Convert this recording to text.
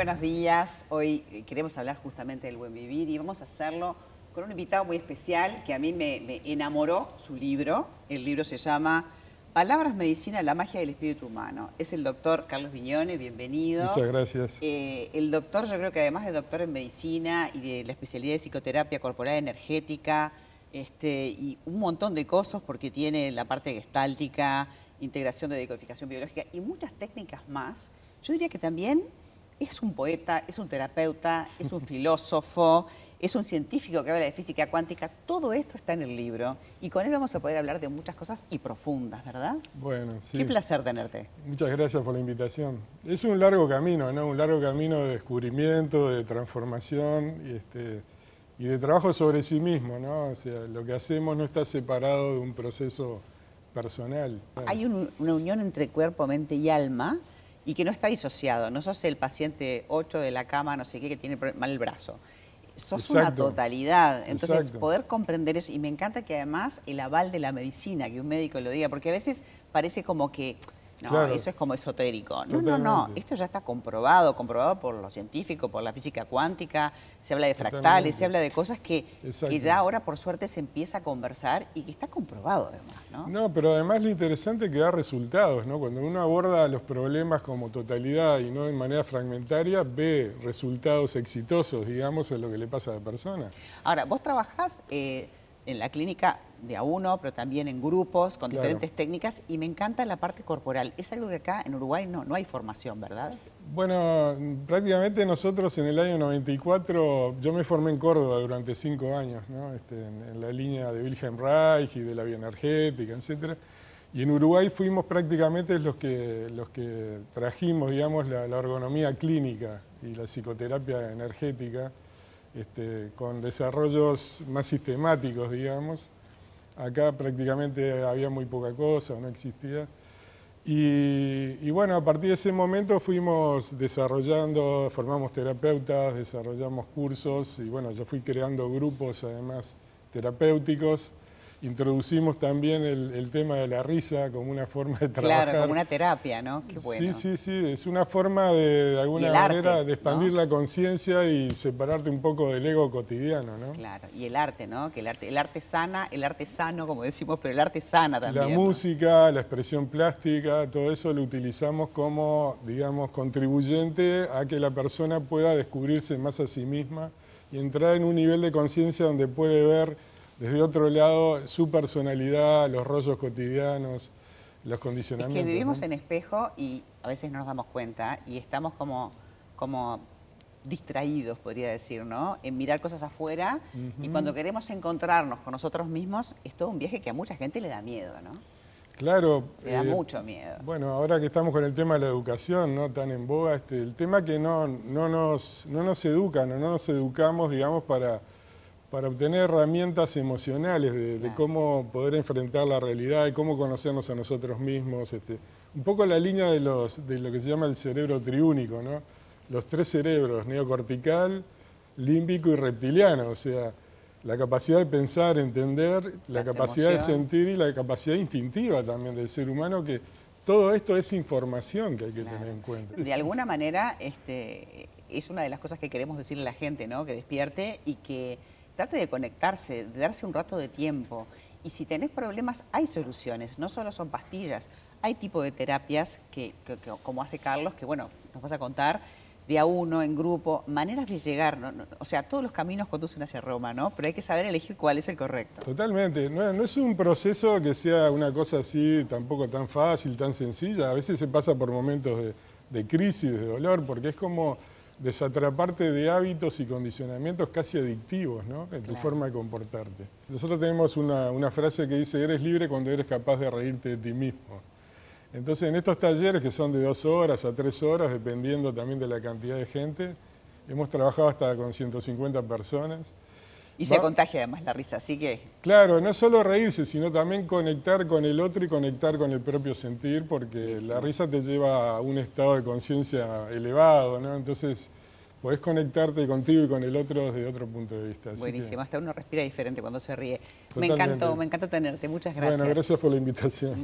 buenos días. Hoy queremos hablar justamente del buen vivir y vamos a hacerlo con un invitado muy especial que a mí me, me enamoró su libro. El libro se llama Palabras, Medicina, la magia del espíritu humano. Es el doctor Carlos Viñone, bienvenido. Muchas gracias. Eh, el doctor, yo creo que además de doctor en medicina y de la especialidad de psicoterapia corporal energética este, y un montón de cosas porque tiene la parte gestáltica, integración de decodificación biológica y muchas técnicas más, yo diría que también es un poeta, es un terapeuta, es un filósofo, es un científico que habla de física cuántica. Todo esto está en el libro y con él vamos a poder hablar de muchas cosas y profundas, ¿verdad? Bueno, sí. Qué placer tenerte. Muchas gracias por la invitación. Es un largo camino, ¿no? Un largo camino de descubrimiento, de transformación y, este, y de trabajo sobre sí mismo, ¿no? O sea, lo que hacemos no está separado de un proceso personal. Hay un- una unión entre cuerpo, mente y alma y que no está disociado. No sos el paciente 8 de la cama, no sé qué, que tiene mal el brazo. Sos una totalidad. Entonces, Exacto. poder comprender eso. Y me encanta que además el aval de la medicina, que un médico lo diga, porque a veces parece como que. No, Claro. eso es como esotérico. No, no, no. Esto ya está comprobado, comprobado por los científicos, por la física cuántica. Se habla de fractales, Totalmente. se habla de cosas que, que ya ahora, por suerte, se empieza a conversar y que está comprobado además, ¿no? No, pero además lo interesante es que da resultados, ¿no? Cuando uno aborda los problemas como totalidad y no de manera fragmentaria, ve resultados exitosos, digamos, en lo que le pasa a la persona. Ahora, vos trabajás eh, en la clínica de a uno, pero también en grupos, con Claro. diferentes técnicas, y me encanta la parte corporal. Es algo que acá en Uruguay no, no hay formación, ¿verdad? Bueno, prácticamente nosotros en el año 94, yo me formé en Córdoba durante cinco años, ¿no? Este, en, en la línea de Wilhelm Reich y de la bioenergética, etc. Y en Uruguay fuimos prácticamente los que, los que trajimos, digamos, la, la ergonomía clínica y la psicoterapia energética, este, con desarrollos más sistemáticos, digamos. Acá prácticamente había muy poca cosa, no existía. Y, y bueno, a partir de ese momento fuimos desarrollando, formamos terapeutas, desarrollamos cursos y bueno, yo fui creando grupos además terapéuticos. Introducimos también el, el tema de la risa como una forma de trabajar. Claro, como una terapia, ¿no? Qué bueno. Sí, sí, sí, es una forma de, de alguna el arte, manera de expandir ¿no? la conciencia y separarte un poco del ego cotidiano, ¿no? Claro, y el arte, ¿no? Que el arte, el arte sana, el arte sano, como decimos, pero el arte sana también. La ¿no? música, la expresión plástica, todo eso lo utilizamos como, digamos, contribuyente a que la persona pueda descubrirse más a sí misma y entrar en un nivel de conciencia donde puede ver desde otro lado su personalidad, los rollos cotidianos, los Es condicionamientos. que vivimos ¿no? en espejo y a veces no nos damos cuenta y estamos como, como distraídos, podría decir, ¿no? En mirar cosas afuera y cuando queremos encontrarnos con nosotros mismos es todo un viaje que a mucha gente le da miedo, ¿no? Claro. Le da eh, mucho miedo. Bueno, ahora que estamos con el tema de la educación, ¿no? Tan en boga, este, el tema que no, no, nos, no nos educan o no nos educamos, digamos, para, para obtener herramientas emocionales de, de Claro. cómo poder enfrentar la realidad y cómo conocernos a nosotros mismos. Este, un poco la línea de, los, de lo que se llama el cerebro triúnico, ¿no? Los tres cerebros, neocortical, límbico y reptiliano, o sea, la capacidad de pensar, entender, la Las capacidad de emociones. sentir y la capacidad instintiva también del ser humano, que todo esto es información que hay que Claro. tener en cuenta. De alguna manera, este, es una de las cosas que queremos decirle a la gente, ¿no? Que despierte y que trate de conectarse, de darse un rato de tiempo. Y si tenés problemas, hay soluciones, no solo son pastillas. Hay tipo de terapias que, como hace Carlos, que bueno, nos vas a contar, de a uno, en grupo, maneras de llegar. O sea, todos los caminos conducen hacia Roma, ¿no? Pero hay que saber elegir cuál es el correcto. Totalmente, no, no es un proceso que sea una cosa así tampoco tan fácil, tan sencilla. A veces se pasa por momentos de, de crisis, de dolor, porque es como desatraparte de hábitos y condicionamientos casi adictivos, ¿no? En tu Claro. forma de comportarte. Nosotros tenemos una, una frase que dice, eres libre cuando eres capaz de reírte de ti mismo. Entonces, en estos talleres que son de dos horas a tres horas, dependiendo también de la cantidad de gente, hemos trabajado hasta con 150 personas. Y se Va- contagia además la risa, así que Claro, no solo reírse, sino también conectar con el otro y conectar con el propio sentir, porque la risa te lleva a un estado de conciencia elevado, ¿no? Entonces, podés conectarte contigo y con el otro desde otro punto de vista. Así que, buenísimo. Hasta uno respira diferente cuando se ríe. Me encantó, me encantó tenerte. Muchas gracias. Bueno, gracias por la invitación.